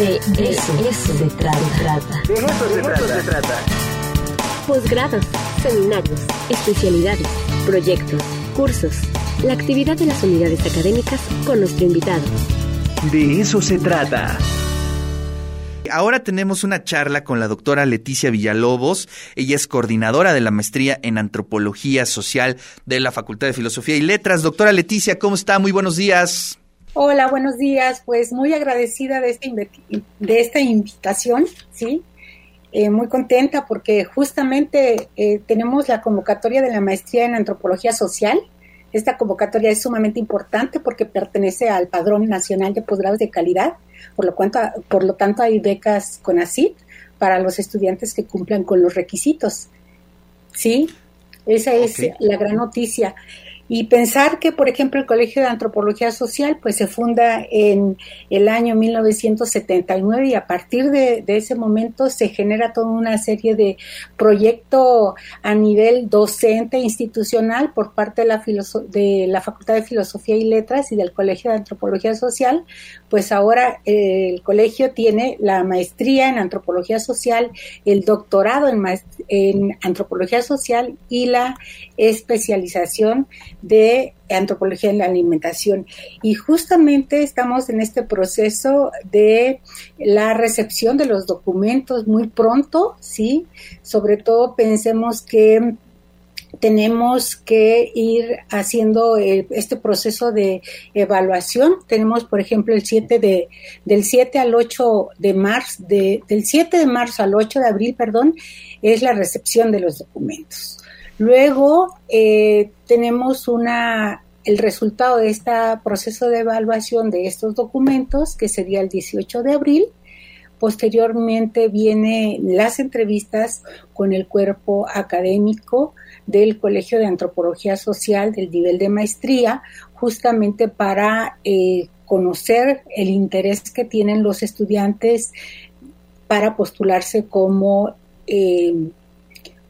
De eso, eso se trata. De eso se trata. Posgrados, seminarios, especialidades, proyectos, cursos, la actividad de las unidades académicas con nuestro invitado. De eso se trata. Ahora tenemos una charla con la doctora Leticia Villalobos. Ella es coordinadora de la maestría en antropología social de la Facultad de Filosofía y Letras. Doctora Leticia, ¿cómo está? Muy buenos días. Hola, buenos días. Pues muy agradecida de esta, de esta invitación, ¿sí? Eh, muy contenta porque justamente eh, tenemos la convocatoria de la maestría en antropología social. Esta convocatoria es sumamente importante porque pertenece al Padrón Nacional de Posgrados de Calidad, por lo, cuanto, por lo tanto hay becas con ACID para los estudiantes que cumplan con los requisitos. ¿Sí? Esa es la gran noticia. Y pensar que, por ejemplo, el Colegio de Antropología Social pues se funda en el año 1979 y a partir de, ese momento se genera toda una serie de proyectos a nivel docente institucional por parte de la, de la Facultad de Filosofía y Letras y del Colegio de Antropología Social, pues ahora eh, el colegio tiene la maestría en Antropología Social, el doctorado en, en Antropología Social y la especialización de antropología en la alimentación. Y justamente estamos en este proceso de la recepción de los documentos muy pronto, ¿sí? Sobre todo pensemos que tenemos que ir haciendo eh, este proceso de evaluación. Tenemos, por ejemplo, el 7 de, del 7 al 8 de marzo, de, del 7 de marzo al 8 de abril, perdón, es la recepción de los documentos. Luego eh, tenemos una, el resultado de este proceso de evaluación de estos documentos, que sería el 18 de abril. Posteriormente vienen las entrevistas con el cuerpo académico del Colegio de Antropología Social del nivel de maestría, justamente para eh, conocer el interés que tienen los estudiantes para postularse como eh,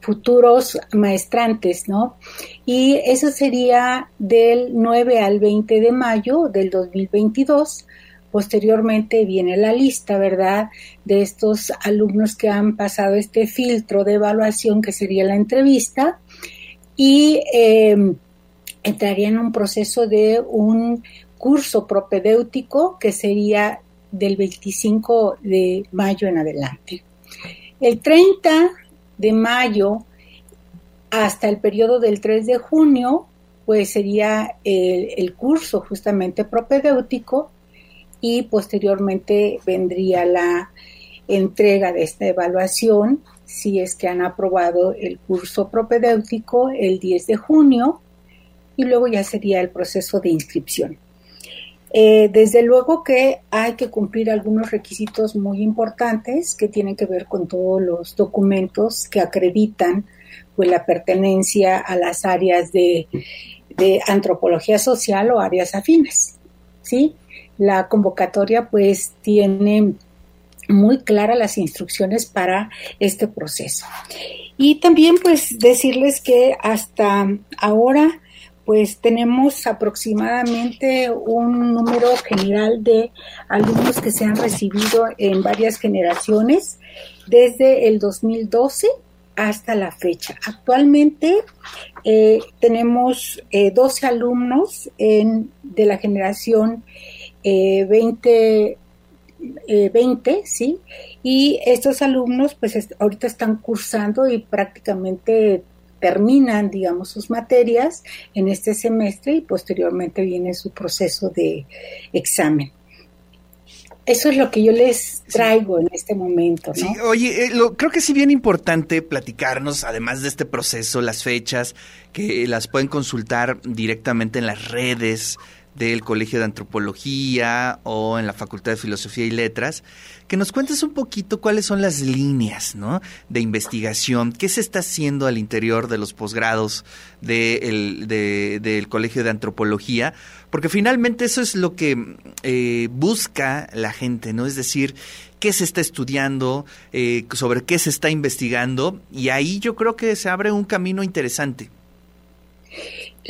futuros maestrantes, ¿no? Y eso sería del 9 al 20 de mayo del 2022. Posteriormente viene la lista, ¿verdad?, de estos alumnos que han pasado este filtro de evaluación que sería la entrevista y eh, entraría en un proceso de un curso propedéutico que sería del 25 de mayo en adelante. El 30 de mayo hasta el periodo del 3 de junio, pues sería el, curso justamente propedéutico y posteriormente vendría la entrega de esta evaluación si es que han aprobado el curso propedéutico el 10 de junio y luego ya sería el proceso de inscripción. Eh, desde luego que hay que cumplir algunos requisitos muy importantes que tienen que ver con todos los documentos que acreditan pues, la pertenencia a las áreas de, antropología social o áreas afines. ¿sí? La convocatoria pues tiene muy claras las instrucciones para este proceso. Y también pues decirles que hasta ahora pues tenemos aproximadamente un número general de alumnos que se han recibido en varias generaciones desde el 2012 hasta la fecha. Actualmente eh, tenemos 12 eh, alumnos de la generación 20, eh, 20, ¿sí? Y estos alumnos pues ahorita están cursando y prácticamente terminan, digamos, sus materias en este semestre y posteriormente viene su proceso de examen. Eso es lo que yo les traigo en este momento. ¿no? Sí, oye, eh, lo, creo que sí bien importante platicarnos, además de este proceso, las fechas, que las pueden consultar directamente en las redes del Colegio de Antropología o en la Facultad de Filosofía y Letras, que nos cuentes un poquito cuáles son las líneas ¿no? de investigación, qué se está haciendo al interior de los posgrados del Colegio de Antropología, porque finalmente eso es lo que eh, busca la gente, ¿no? Es decir, qué se está estudiando, eh, sobre qué se está investigando, y ahí yo creo que se abre un camino interesante.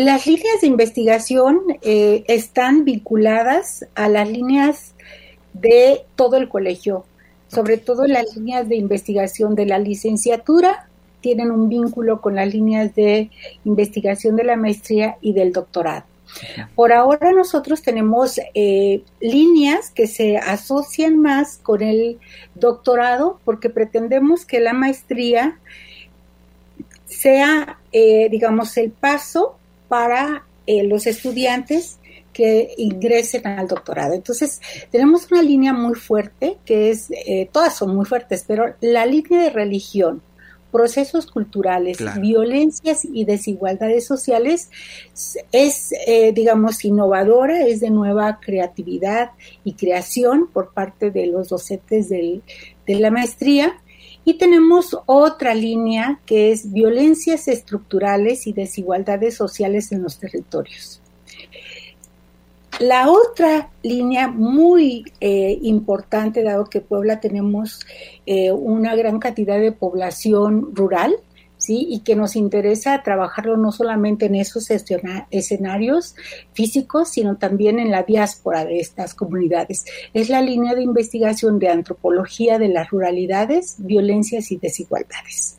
Las líneas de investigación eh, están vinculadas a las líneas de todo el colegio, sobre todo las líneas de investigación de la licenciatura tienen un vínculo con las líneas de investigación de la maestría y del doctorado. Por ahora nosotros tenemos eh, líneas que se asocian más con el doctorado porque pretendemos que la maestría sea, eh, digamos, el paso para eh, los estudiantes que ingresen al doctorado. Entonces, tenemos una línea muy fuerte, que es, todas son muy fuertes, pero la línea de religión, procesos culturales, violencias y desigualdades sociales es, eh, digamos, innovadora, es de nueva creatividad y creación por parte de los docentes de la maestría. Y tenemos otra línea que es violencias estructurales y desigualdades sociales en los territorios. La otra línea muy eh, importante, dado que Puebla tenemos eh, una gran cantidad de población rural, ¿sí? Y que nos interesa trabajarlo no solamente en esos escenarios físicos, sino también en la diáspora de estas comunidades. Es la línea de investigación de antropología de las ruralidades, violencias y desigualdades.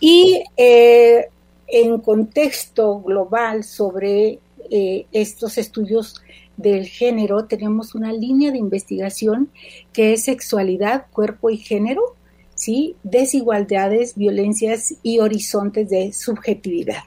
Y eh, en contexto global sobre eh, estos estudios del género, tenemos una línea de investigación que es sexualidad, cuerpo y género, desigualdades, violencias y horizontes de subjetividad.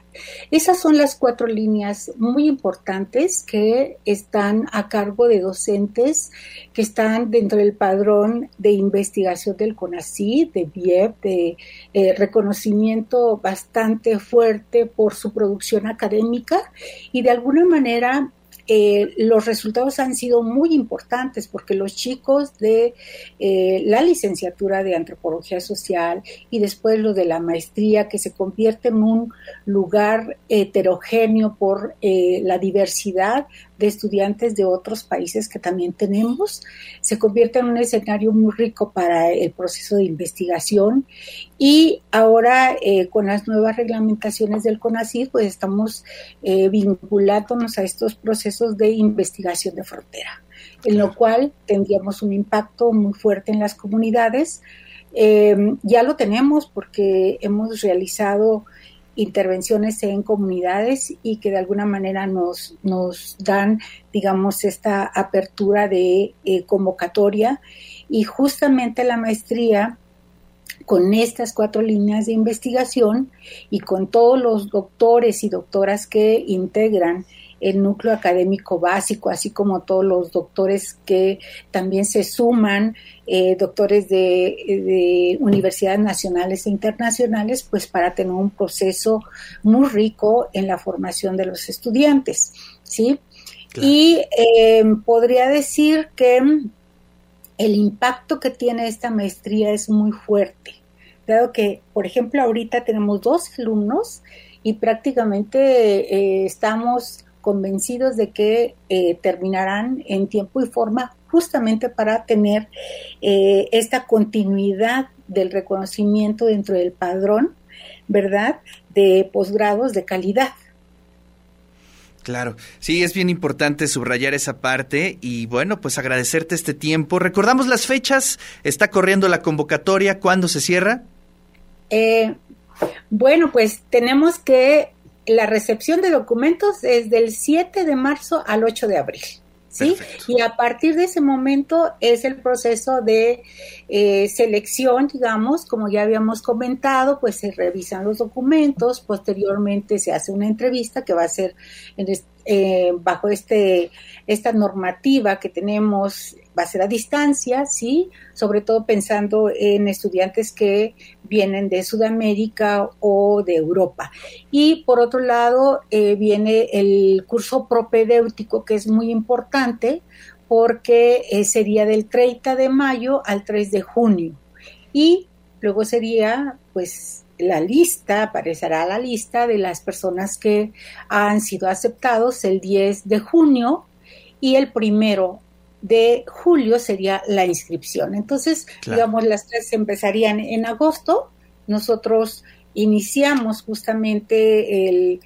Esas son las cuatro líneas muy importantes que están a cargo de docentes que están dentro del padrón de investigación del CONACYT, de BIEP, de eh, reconocimiento bastante fuerte por su producción académica y de alguna manera eh, los resultados han sido muy importantes porque los chicos de eh, la licenciatura de antropología social y después lo de la maestría que se convierte en un lugar heterogéneo por eh, la diversidad de estudiantes de otros países que también tenemos, se convierte en un escenario muy rico para el proceso de investigación. Y ahora eh, con las nuevas reglamentaciones del CONACYT pues estamos eh, vinculándonos a estos procesos de investigación de frontera, en lo cual tendríamos un impacto muy fuerte en las comunidades. Eh, ya lo tenemos porque hemos realizado intervenciones en comunidades y que de alguna manera nos, nos dan, digamos, esta apertura de eh, convocatoria. Y justamente la maestría, con estas cuatro líneas de investigación y con todos los doctores y doctoras que integran el núcleo académico básico, así como todos los doctores que también se suman, eh, doctores de, universidades nacionales e internacionales, pues para tener un proceso muy rico en la formación de los estudiantes, ¿sí? Y eh, podría decir que el impacto que tiene esta maestría es muy fuerte, dado que, por ejemplo, ahorita tenemos dos alumnos y prácticamente eh, estamos convencidos de que eh, terminarán en tiempo y forma justamente para tener eh, esta continuidad del reconocimiento dentro del padrón, ¿verdad?, de posgrados de calidad. Claro, sí, es bien importante subrayar esa parte y bueno, pues agradecerte este tiempo. Recordamos las fechas, está corriendo la convocatoria, ¿cuándo se cierra? Eh, bueno, pues tenemos que la recepción de documentos es del 7 de marzo al 8 de abril. ¿Sí? Y a partir de ese momento es el proceso de eh, selección, digamos, como ya habíamos comentado, pues se revisan los documentos, posteriormente se hace una entrevista que va a ser en, eh, bajo este, esta normativa que tenemos va a ser a distancia, ¿sí? Sobre todo pensando en estudiantes que vienen de Sudamérica o de Europa. Y por otro lado, eh, viene el curso propedéutico, que es muy importante porque eh, sería del 30 de mayo al 3 de junio. Y luego sería, pues, la lista, aparecerá la lista de las personas que han sido aceptados el 10 de junio y el primero de julio sería la inscripción. Entonces, digamos, las tres empezarían en agosto. Nosotros iniciamos justamente el,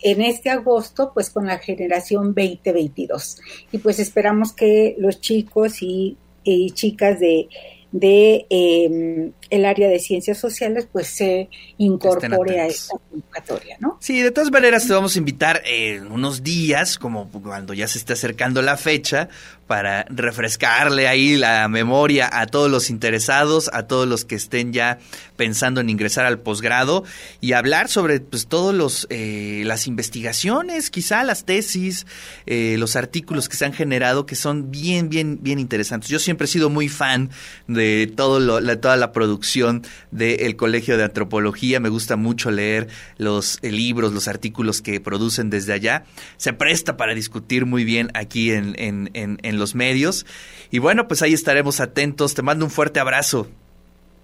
en este agosto, pues con la generación 2022. Y pues esperamos que los chicos y, y chicas de de eh, el área de ciencias sociales pues se incorpore a esta convocatoria, ¿no? Sí, de todas maneras te vamos a invitar en unos días, como cuando ya se esté acercando la fecha, para refrescarle ahí la memoria a todos los interesados, a todos los que estén ya pensando en ingresar al posgrado y hablar sobre pues todos los eh, las investigaciones, quizá las tesis, eh, los artículos que se han generado que son bien bien bien interesantes. Yo siempre he sido muy fan de todo lo, la, toda la producción del Colegio de Antropología. Me gusta mucho leer los eh, libros, los artículos que producen desde allá. Se presta para discutir muy bien aquí en, en, en, en los medios. Y bueno, pues ahí estaremos atentos. Te mando un fuerte abrazo.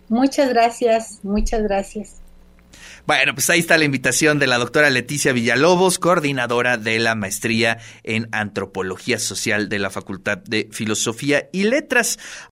Muchas gracias, muchas gracias. Bueno, pues ahí está la invitación de la doctora Leticia Villalobos, coordinadora de la maestría en antropología social de la Facultad de Filosofía y Letras.